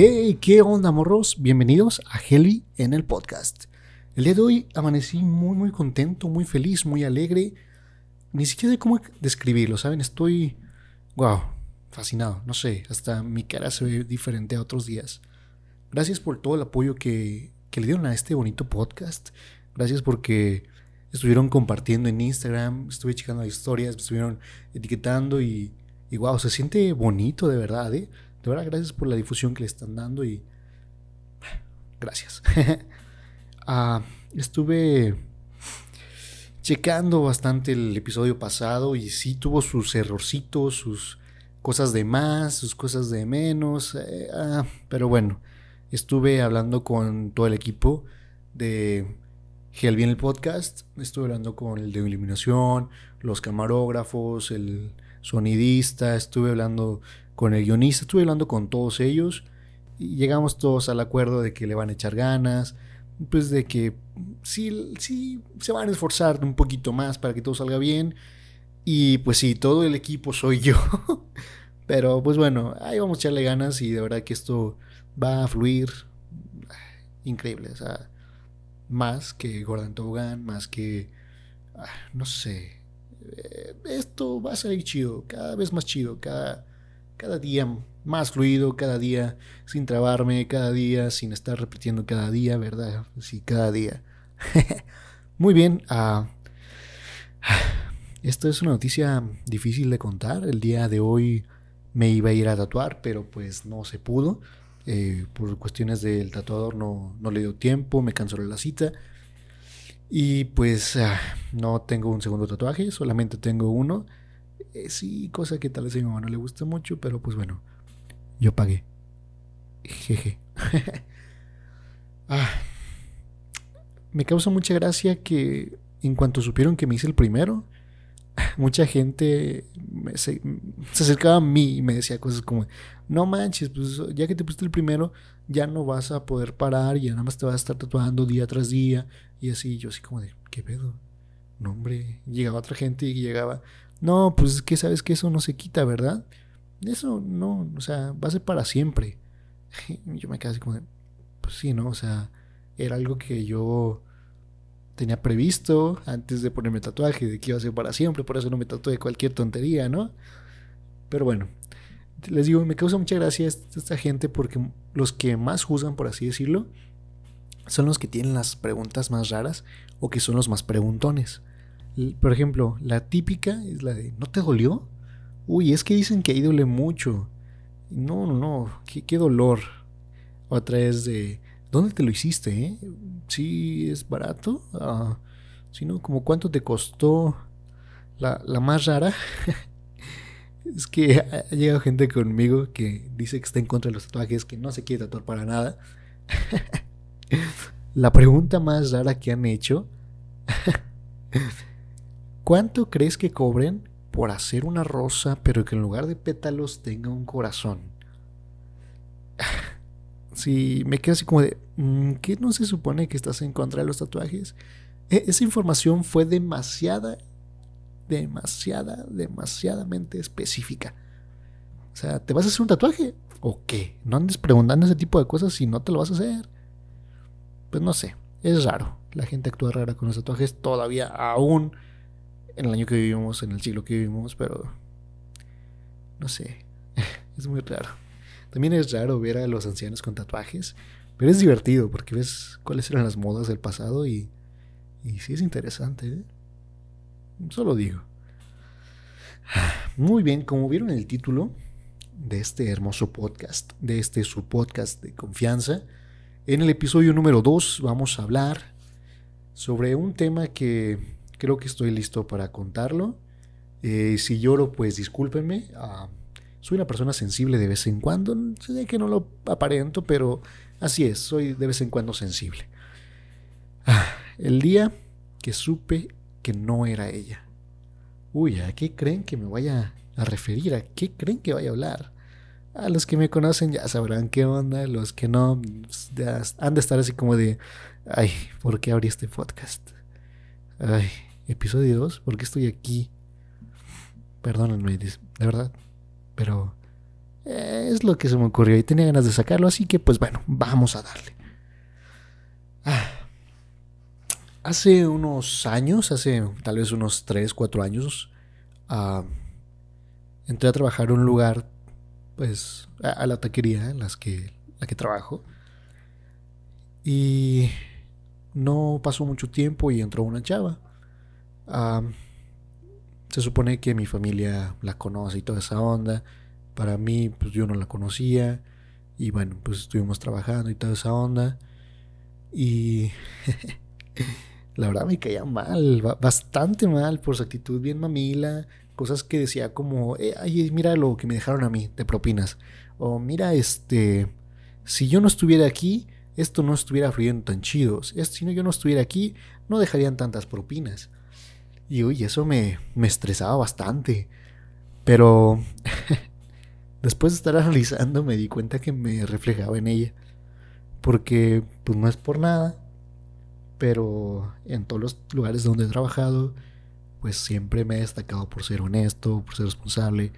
Hey, ¿qué onda, morros? Bienvenidos a Heli en el podcast. El día de hoy amanecí muy, muy contento, muy feliz, muy alegre. Ni siquiera sé cómo describirlo, ¿saben? Estoy, wow, fascinado. No sé, hasta mi cara se ve diferente a otros días. Gracias por todo el apoyo que, que le dieron a este bonito podcast. Gracias porque estuvieron compartiendo en Instagram, estuve checando historias, estuvieron etiquetando y, y wow, se siente bonito de verdad, ¿eh? De verdad, gracias por la difusión que le están dando y gracias. Ah, estuve checando bastante el episodio pasado y sí tuvo sus errorcitos, sus cosas de más, sus cosas de menos, eh, ah, pero bueno, estuve hablando con todo el equipo de Helvin el podcast, estuve hablando con el de iluminación, los camarógrafos, el sonidista, estuve hablando con el guionista, estuve hablando con todos ellos y llegamos todos al acuerdo de que le van a echar ganas, pues de que sí, sí se van a esforzar un poquito más para que todo salga bien. Y pues sí, todo el equipo soy yo. Pero pues bueno, ahí vamos a echarle ganas y de verdad que esto va a fluir increíble. O sea, más que Gordon Tobogán, más que, ah, no sé, eh, esto va a salir chido, cada vez más chido, cada cada día más fluido, cada día sin trabarme, cada día sin estar repitiendo cada día, ¿verdad? Sí, cada día. Muy bien. Uh, esto es una noticia difícil de contar. El día de hoy me iba a ir a tatuar, pero pues no se pudo. Eh, por cuestiones del tatuador no, no, le dio tiempo, me canceló la cita. Y pues uh, no tengo un segundo tatuaje, solamente tengo uno. Eh, sí, cosa que tal vez a mi mamá no le gusta mucho, pero pues bueno, yo pagué. Jeje. ah, me causa mucha gracia que en cuanto supieron que me hice el primero, mucha gente se, se, acercaba a mí y me decía cosas como, no manches, pues ya que te pusiste el primero, ya no vas a poder parar y ya nada más te vas a estar tatuando día tras día. Y así, yo así como de, ¿qué pedo? No, hombre, llegaba otra gente y llegaba, no, pues es que sabes que eso no se quita, ¿verdad? Eso no, o sea, va a ser para siempre. Yo me quedé así como de, pues sí, ¿no? O sea, era algo que yo tenía previsto antes de ponerme tatuaje, de que iba a ser para siempre, por eso no me tatué cualquier tontería, ¿no? Pero bueno, les digo, me causa mucha gracia esta gente porque los que más juzgan, por así decirlo, son los que tienen las preguntas más raras o que son los más preguntones. Por ejemplo, la típica es la de, ¿no te dolió? Uy, es que dicen que ahí duele mucho. No, no, no, qué, dolor. Otra es de, ¿dónde te lo hiciste? Eh? ¿Sí es barato? Ah, si no, como cuánto te costó la, la más rara. es que ha llegado gente conmigo que dice que está en contra de los tatuajes, que no se quiere tatuar para nada. la pregunta más rara que han hecho ¿Cuánto crees que cobren por hacer una rosa, pero que en lugar de pétalos tenga un corazón? Si me quedo así como de, mm, ¿qué no se supone que estás en contra de los tatuajes? E, esa información fue demasiada, demasiada, demasiadamente específica. O sea, ¿te vas a hacer un tatuaje? ¿O qué? No andes preguntando ese tipo de cosas si no te lo vas a hacer. Pues no sé, es raro. La gente actúa rara con los tatuajes todavía aún en el año que vivimos, en el siglo que vivimos, pero no sé, es muy raro. También es raro ver a los ancianos con tatuajes, pero es divertido porque ves cuáles eran las modas del pasado y, y sí es interesante. ¿eh? Solo digo. Muy bien, como vieron el título de este hermoso podcast, de este su podcast de confianza, en el episodio número 2 vamos a hablar sobre un tema que creo que estoy listo para contarlo. Eh, si lloro, pues discúlpenme. Ah, soy una persona sensible de vez en cuando. Sé que no lo aparento, pero así es. Soy de vez en cuando sensible. Ah, el día que supe que no era ella. Uy, ¿a qué creen que me vaya a referir? ¿A qué creen que vaya a hablar? A los que me conocen ya sabrán qué onda. Los que no, han de estar así como de, ay, ¿por qué abrí este podcast? Ay, episodio 2, ¿por qué estoy aquí? Perdónenme, de verdad. Pero Eh, es lo que se me ocurrió y tenía ganas de sacarlo, así que pues bueno, vamos a darle. Ah. Hace unos años, hace tal vez unos 3, 4 años, ah, entré a trabajar en un lugar, pues, a, la taquería en las que, la que trabajo. Y no pasó mucho tiempo y entró una chava. Se supone que mi familia la conoce y toda esa onda. Para mí, pues yo no la conocía. Y bueno, pues estuvimos trabajando y toda esa onda. Y la verdad me caía mal, bastante mal por su actitud bien mamila. Cosas que decía como, eh, ay, mira lo que me dejaron a mí de propinas. O mira, este, si yo no estuviera aquí, esto no estuviera fluyendo tan chido. Si yo no estuviera aquí, no dejarían tantas propinas. Y uy, eso me, me estresaba bastante. Pero Después de estar analizando me di cuenta que me reflejaba en ella. Porque pues no es por nada, pero en todos los lugares donde he trabajado, pues siempre me he destacado por ser honesto, por ser responsable,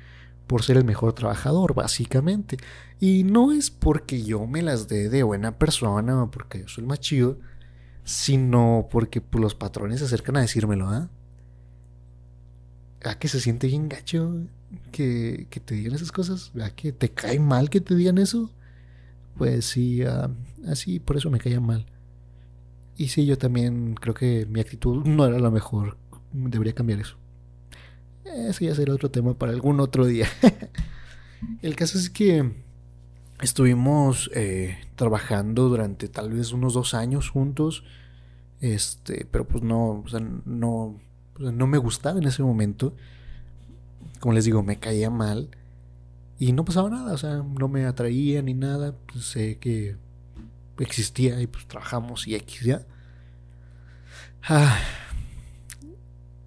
por ser el mejor trabajador, básicamente. Y no es porque yo me las dé de buena persona o porque yo soy el más chido, sino porque pues, los patrones se acercan a decírmelo, ¿ah? ¿A que se siente bien gacho? que, te digan esas cosas? ¿Verdad que te cae mal que te digan eso? Pues sí, ah, así, por eso me caía mal. Y sí, yo también creo que mi actitud no era la mejor. Debería cambiar eso. Eso ya será otro tema para algún otro día. El caso es que estuvimos eh, trabajando durante tal vez unos dos años juntos. Este, pero pues no, o sea, no, no me gustaba en ese momento como les digo, me caía mal y no pasaba nada, o sea, no me atraía ni nada, pues sé que existía y pues trabajamos y X ya. Ah,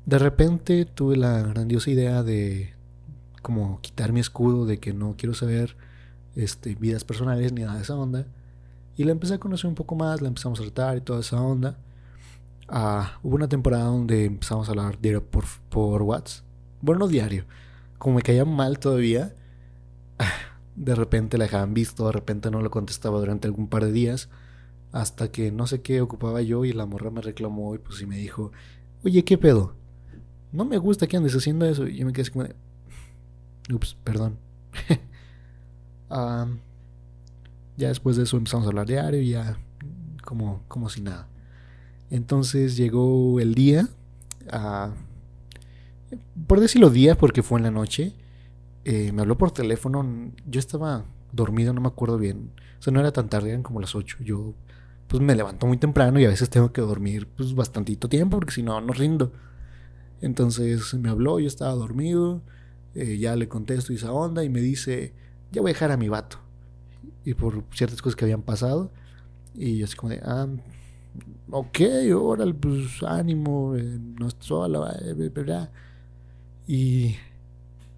de repente tuve la grandiosa idea de como quitar mi escudo de que no quiero saber este, vidas personales ni nada de esa onda. Y la empecé a conocer un poco más, la empezamos a tratar y toda esa onda. Ah, hubo una temporada donde empezamos a hablar diario por, por WhatsApp. Bueno, no diario, como me caía mal todavía, de repente la dejaban visto, de repente no lo contestaba durante algún par de días, hasta que no sé qué ocupaba yo y la morra me reclamó y pues y me dijo, oye, ¿qué pedo? No me gusta que andes haciendo eso. Y yo me quedé así como de, ups, perdón. ya después de eso empezamos a hablar diario y ya como, como si nada. Entonces llegó el día, por decirlo día, porque fue en la noche, eh, me habló por teléfono. Yo estaba dormido, no me acuerdo bien. O sea, no era tan tarde, eran como las 8. Yo, pues me levanto muy temprano y a veces tengo que dormir, pues bastantito tiempo, porque si no, no rindo. Entonces me habló, yo estaba dormido. Eh, ya le contesto esa onda y me dice, ya voy a dejar a mi vato. Y por ciertas cosas que habían pasado. Y yo así como de, ah, ok, órale, pues ánimo, eh, no estoy sola. Y,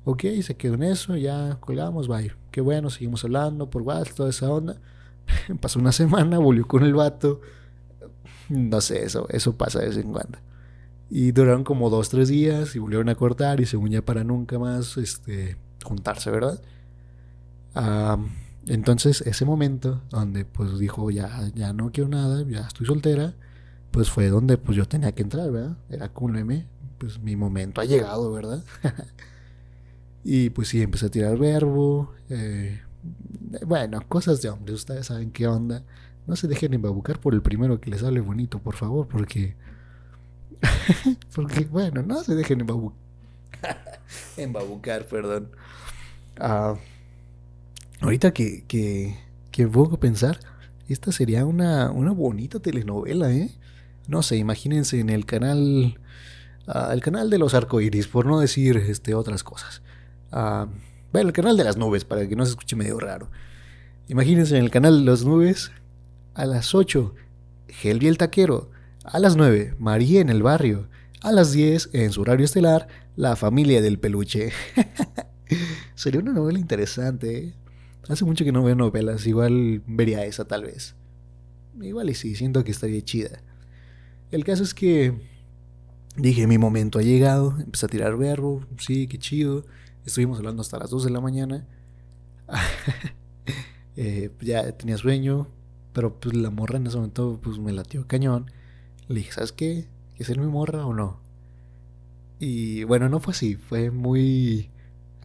ok, se quedó en eso, ya colgamos, bye. Qué bueno, seguimos hablando por WhatsApp, toda esa onda. Pasó una semana, volvió con el vato. No sé, eso, eso pasa de vez en cuando. Y duraron como dos, tres días y volvieron a cortar y según ya para nunca más este, juntarse, ¿verdad? Entonces ese momento donde pues dijo ya, ya no quiero nada, ya estoy soltera, pues fue donde pues yo tenía que entrar, ¿verdad? Era M, pues mi momento ha llegado, ¿verdad? y pues sí, empecé a tirar verbo. Eh, bueno, cosas de hombres, ustedes saben qué onda. No se dejen embabucar por el primero que les hable bonito, por favor, porque... porque, bueno, no se dejen embabucar. embabucar, perdón. Ah, ahorita que, que, que a pensar, esta sería una, una bonita telenovela, ¿eh? No sé, imagínense en el canal el canal de los arcoíris, por no decir este, otras cosas. bueno, el canal de las nubes, para que no se escuche medio raro. Imagínense en el canal de las nubes, a las 8, Helvi el taquero, a las 9, María en el barrio, a las 10, en su horario estelar, La familia del peluche. Sería una novela interesante. ¿eh? Hace mucho que no veo novelas, igual vería esa tal vez. Igual y sí, siento que estaría chida. El caso es que Dije, mi momento ha llegado, empecé a tirar verbo, sí, qué chido. Estuvimos hablando hasta las 2 de la mañana. Eh, ya tenía sueño, pero pues la morra en ese momento pues me latió cañón. Le dije, ¿sabes qué? ¿Quieres ser mi morra o no? Y bueno, no fue así, fue muy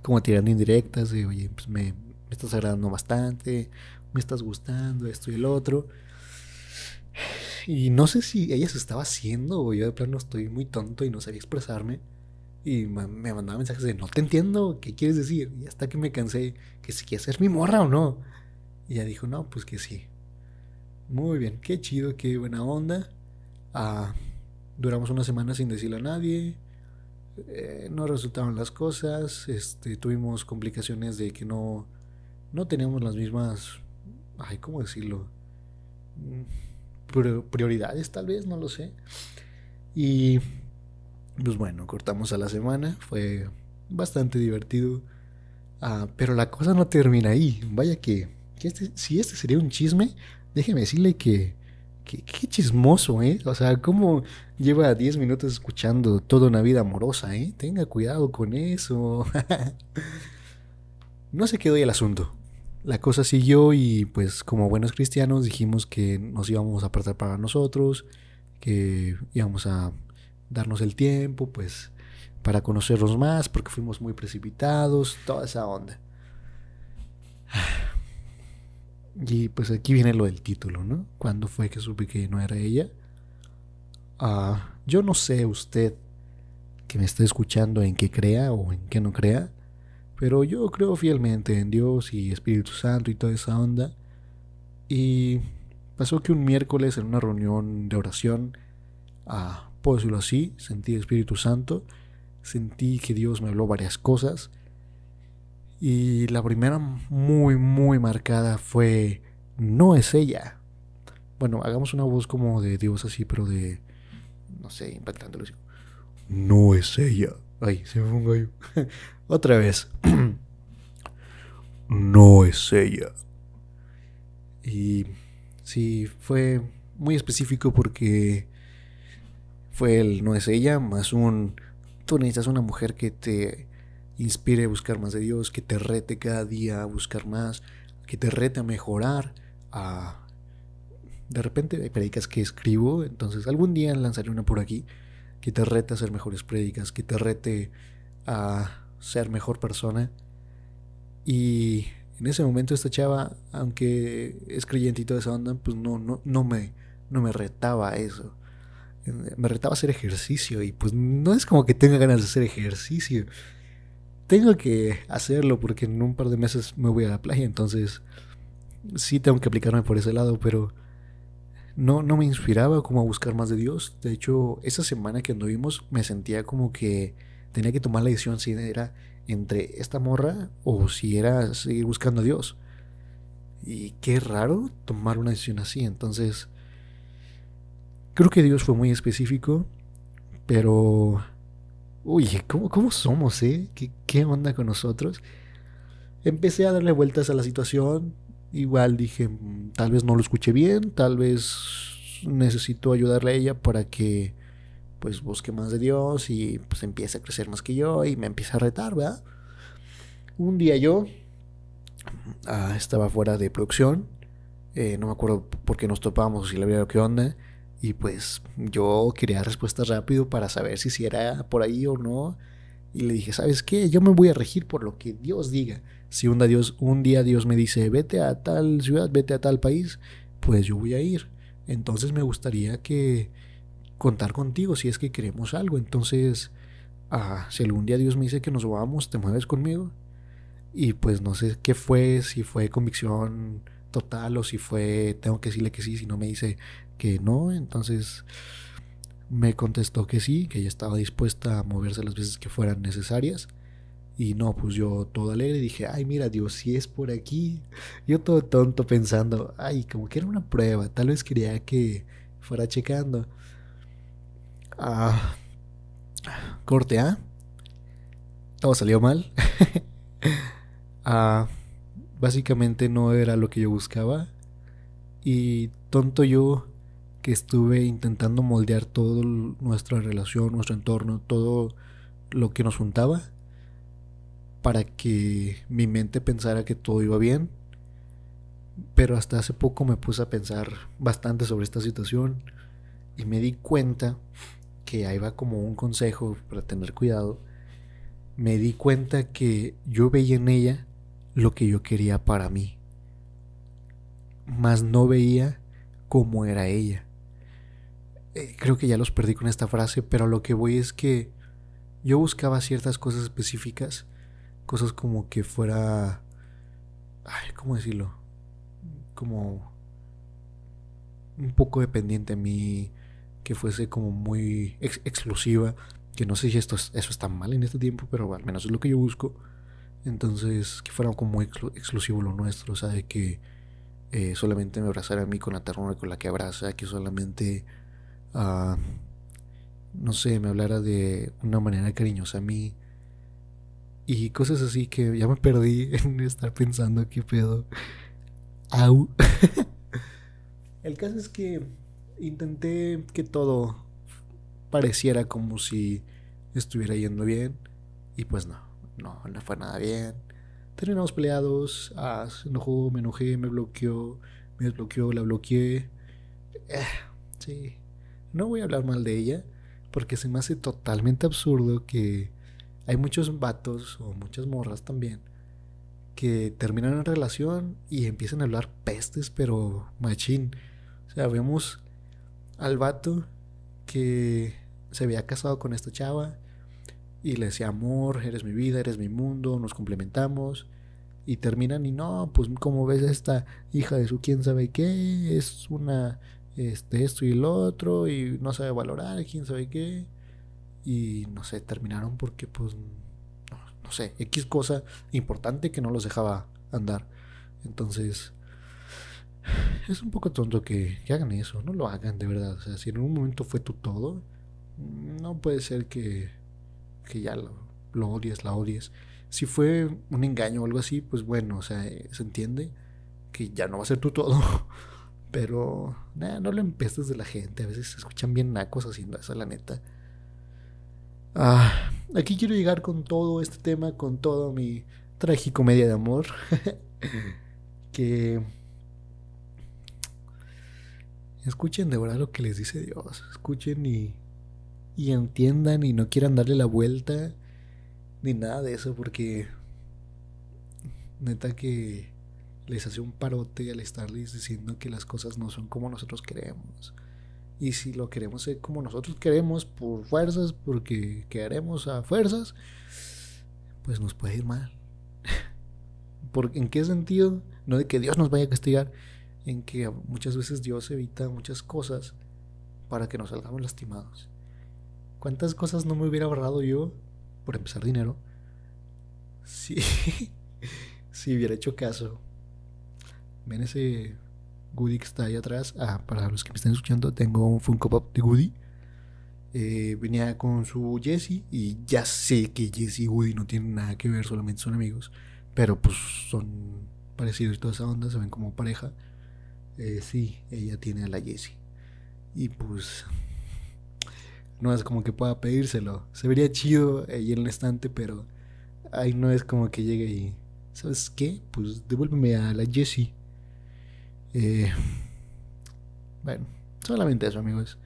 como tirando indirectas de, oye, pues me, me estás agradando bastante, me estás gustando, esto y el otro. Y no sé si ella se estaba haciendo o yo de plano estoy muy tonto y no sabía expresarme. Y me mandaba mensajes de no te entiendo, ¿qué quieres decir? Y hasta que me cansé, que si quieres ser mi morra o no. Y ella dijo, no, pues que sí. Muy bien, qué chido, qué buena onda. Ah, duramos una semana sin decirle a nadie. Eh, no resultaron las cosas. Este, tuvimos complicaciones de que no, no teníamos las mismas. Ay, ¿cómo decirlo? Prioridades, tal vez, no lo sé. Y pues bueno, cortamos a la semana. Fue bastante divertido. Ah, pero la cosa no termina ahí. Vaya que, este, si este sería un chisme, déjeme decirle que, que, chismoso, ¿eh? O sea, cómo lleva 10 minutos escuchando toda una vida amorosa, ¿eh? Tenga cuidado con eso. no se quedó ahí el asunto. La cosa siguió y pues como buenos cristianos dijimos que nos íbamos a apartar para nosotros, que íbamos a darnos el tiempo, pues, para conocernos más, porque fuimos muy precipitados, toda esa onda. Y pues aquí viene lo del título, ¿no? ¿Cuándo fue que supe que no era ella? Ah, yo no sé usted que me está escuchando en qué crea o en qué no crea, pero yo creo fielmente en Dios y Espíritu Santo y toda esa onda. Y pasó que un miércoles en una reunión de oración, ah, puedo decirlo así, sentí Espíritu Santo, sentí que Dios me habló varias cosas. Y la primera muy, muy marcada fue, no es ella. Bueno, hagamos una voz como de Dios así, pero de, no sé, impactándolo. No es ella. Ay, se me fue un Otra vez. no es ella. Y sí, fue muy específico porque fue el no es ella, más un tú necesitas una mujer que te inspire a buscar más de Dios, que te rete cada día a buscar más, que te rete a mejorar, a de repente hay predicas que escribo, entonces algún día lanzaré una por aquí que te rete a hacer mejores predicas, que te rete a ser mejor persona. Y en ese momento esta chava, aunque es creyente y toda esa onda, pues no, no, no, me, no me retaba a eso me retaba a hacer ejercicio y pues no es como que tenga ganas de hacer ejercicio. Tengo que hacerlo porque en un par de meses me voy a la playa, entonces sí tengo que aplicarme por ese lado, pero no, no me inspiraba como a buscar más de Dios. De hecho, esa semana que anduvimos me sentía como que tenía que tomar la decisión si era entre esta morra o si era seguir buscando a Dios. Y qué raro tomar una decisión así, entonces Creo que Dios fue muy específico, pero... Uy, ¿cómo, cómo somos, eh? ¿Qué, ¿Qué onda con nosotros? Empecé a darle vueltas a la situación. Igual dije, mm, tal vez no lo escuché bien, tal vez necesito ayudarle a ella para que pues busque más de Dios y pues empiece a crecer más que yo y me empiece a retar, ¿verdad? Un día yo ah, estaba fuera de producción, eh, no me acuerdo por qué nos topamos, si le había qué onda, y pues yo quería respuesta rápido para saber si, si era por ahí o no. Y le dije, ¿sabes qué? Yo me voy a regir por lo que Dios diga. Si un día Dios, un día Dios me dice, vete a tal ciudad, vete a tal país, pues yo voy a ir. Entonces me gustaría que contar contigo si es que queremos algo. Entonces, ah, si algún día Dios me dice que nos vamos, ¿te mueves conmigo? Y pues no sé qué fue, si fue convicción total o si fue, tengo que decirle que sí, si no me dice, que no, entonces me contestó que sí, que ella estaba dispuesta a moverse las veces que fueran necesarias. Y no, pues yo todo alegre dije, ay, mira, Dios, si es por aquí. Yo todo tonto pensando, ay, como que era una prueba, tal vez quería que fuera checando. Ah, corte A. Todo salió mal. ah, básicamente no era lo que yo buscaba. Y tonto yo que estuve intentando moldear todo nuestra relación, nuestro entorno, todo lo que nos juntaba para que mi mente pensara que todo iba bien. Pero hasta hace poco me puse a pensar bastante sobre esta situación y me di cuenta que ahí va como un consejo para tener cuidado. Me di cuenta que yo veía en ella lo que yo quería para mí, mas no veía cómo era ella. Eh, creo que ya los perdí con esta frase, pero lo que voy es que yo buscaba ciertas cosas específicas, cosas como que fuera, ¿cómo decirlo? Como un poco dependiente a mí, que fuese como muy exclusiva, que no sé si esto eso está mal en este tiempo, pero al menos es lo que yo busco. Entonces, que fuera como muy exclusivo lo nuestro, o sea, de que eh, solamente me abrazara a mí con la ternura con la que abraza, que solamente, no sé, me hablara de una manera cariñosa a mí. Y cosas así que ya me perdí en estar pensando qué pedo. Au. El caso es que intenté que todo pareciera como si estuviera yendo bien. Y pues no, no, no fue nada bien. Terminamos peleados, ah, se enojó, me enojé, me bloqueó, me desbloqueó, la bloqueé. Eh, sí, no voy a hablar mal de ella, porque se me hace totalmente absurdo que hay muchos vatos o muchas morras también que terminan en relación y empiezan a hablar pestes, pero machín. O sea, vemos al vato que se había casado con esta chava y le decía amor, eres mi vida, eres mi mundo, nos complementamos y terminan y no, pues como ves esta hija de su quién sabe qué, es una este esto y lo otro y no sabe valorar, quién sabe qué y no sé, terminaron porque pues no, sé, X cosa importante que no los dejaba andar. Entonces, es un poco tonto que, hagan eso, no lo hagan de verdad. O sea, si en un momento fue tu todo, no puede ser que que ya lo, lo odies, la odies. Si fue un engaño o algo así, pues bueno, o sea, eh, se entiende que ya no va a ser tú todo. Pero, nada, no lo empestes de la gente. A veces se escuchan bien nacos haciendo eso, la neta. Ah, aquí quiero llegar con todo este tema, con todo mi tragicomedia de amor. que escuchen de verdad lo que les dice Dios. Escuchen y y entiendan y no quieran darle la vuelta ni nada de eso porque neta que les hace un parote al estarles diciendo que las cosas no son como nosotros queremos. Y si lo queremos ser como nosotros queremos por fuerzas, porque queremos a fuerzas, pues nos puede ir mal. ¿En qué sentido? No de que Dios nos vaya a castigar, en que muchas veces Dios evita muchas cosas para que nos salgamos lastimados. ¿Cuántas cosas no me hubiera ahorrado yo, por empezar dinero, si, si hubiera hecho caso? Ven ese Goody que está ahí atrás. Ah, para los que me están escuchando, tengo un Funko Pop de Goody. Eh, venía con su Jesse y ya sé que Jesse y Woody no tienen nada que ver, solamente son amigos. Pero pues son parecidos y toda esa onda, se ven como pareja. Eh, sí, ella tiene a la Jessie. Y pues no es como que pueda pedírselo. Se vería chido ahí en el estante, pero ahí no es como que llegue y, ¿sabes qué? Pues devuélveme a la Jessie. Eh, bueno, solamente eso, amigos.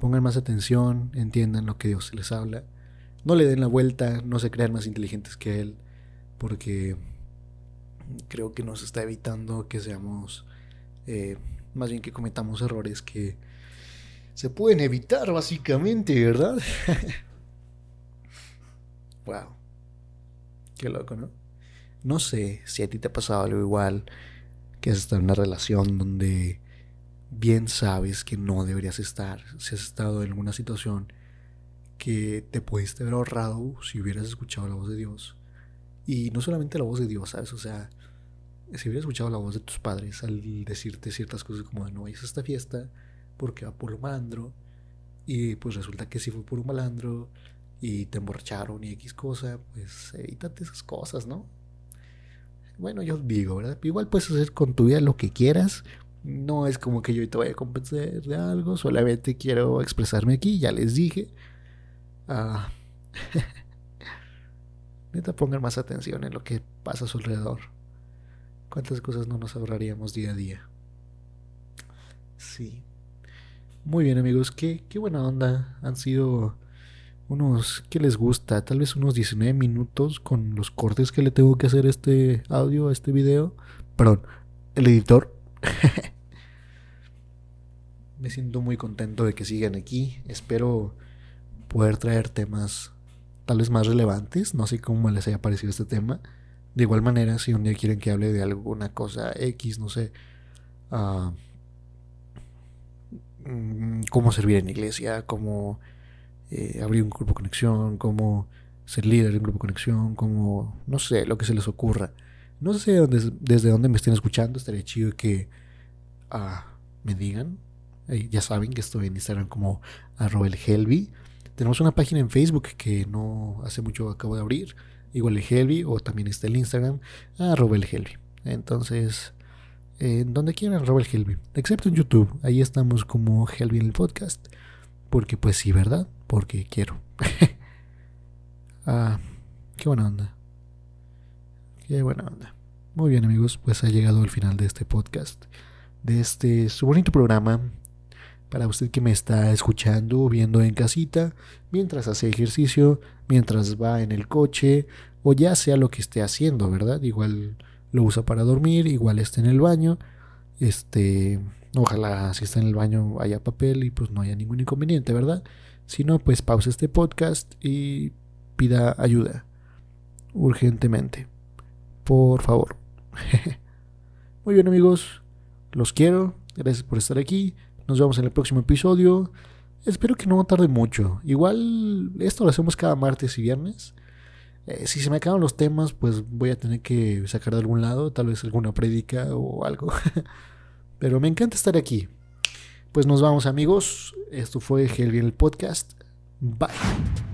Pongan más atención, entiendan lo que Dios les habla. No le den la vuelta, no se crean más inteligentes que Él, porque creo que nos está evitando que seamos, eh, más bien que cometamos errores que se pueden evitar básicamente, ¿verdad? wow. Qué loco, ¿no? No sé si a ti te ha pasado algo igual, que has estado en una relación donde bien sabes que no deberías estar, si has estado en alguna situación que te pudiste haber ahorrado si hubieras escuchado la voz de Dios. Y no solamente la voz de Dios, ¿sabes? O sea, si hubieras escuchado la voz de tus padres al decirte ciertas cosas como no vayas a esta fiesta, porque va por un malandro. Y pues resulta que si fue por un malandro y te emborracharon y X cosa, pues evítate esas cosas, ¿no? Bueno, yo digo, ¿verdad? Igual puedes hacer con tu vida lo que quieras. No es como que yo te vaya a convencer de algo, solamente quiero expresarme aquí, ya les dije. Ah, Neta, pongan más atención en lo que pasa a su alrededor. ¿Cuántas cosas no nos ahorraríamos día a día? Sí. Muy bien, amigos. Qué, qué buena onda. Han sido unos. ¿Qué les gusta? Tal vez unos 19 minutos con los cortes que le tengo que hacer a este audio, a este video. Perdón, el editor. Me siento muy contento de que sigan aquí. Espero poder traer temas tal vez más relevantes. No sé cómo les haya parecido este tema. De igual manera, si un día quieren que hable de alguna cosa X, no sé, uh, cómo servir en iglesia, cómo eh, abrir un grupo de conexión, cómo ser líder de un grupo de conexión, cómo, no sé, lo que se les ocurra. No sé dónde, desde dónde me estén escuchando, estaría chido que uh, me digan. ya saben que estoy en Instagram como arroba el Helvi. Tenemos una página en Facebook que no hace mucho acabo de abrir, igual el Helvi, o también está el Instagram, arroba el Helvi. Entonces, donde quieran, arroba el Helvi, excepto en YouTube, ahí estamos como Helvi en el podcast, porque pues sí, ¿verdad? Porque quiero. ah, qué buena onda. Qué buena onda. Muy bien amigos, pues ha llegado el final de este podcast, de este su bonito programa para usted que me está escuchando, viendo en casita, mientras hace ejercicio, mientras va en el coche, o ya sea lo que esté haciendo, ¿verdad? Igual lo usa para dormir, igual está en el baño, este, ojalá si está en el baño haya papel y pues no haya ningún inconveniente, ¿verdad? Si no, pues pausa este podcast y pida ayuda, urgentemente, por favor. Muy bien amigos, los quiero, gracias por estar aquí. Nos vemos en el próximo episodio. Espero que no tarde mucho. Igual esto lo hacemos cada martes y viernes. Eh, si se me acaban los temas, pues voy a tener que sacar de algún lado, tal vez alguna prédica o algo. Pero me encanta estar aquí. Pues nos vamos amigos. Esto fue Helvi el podcast. Bye.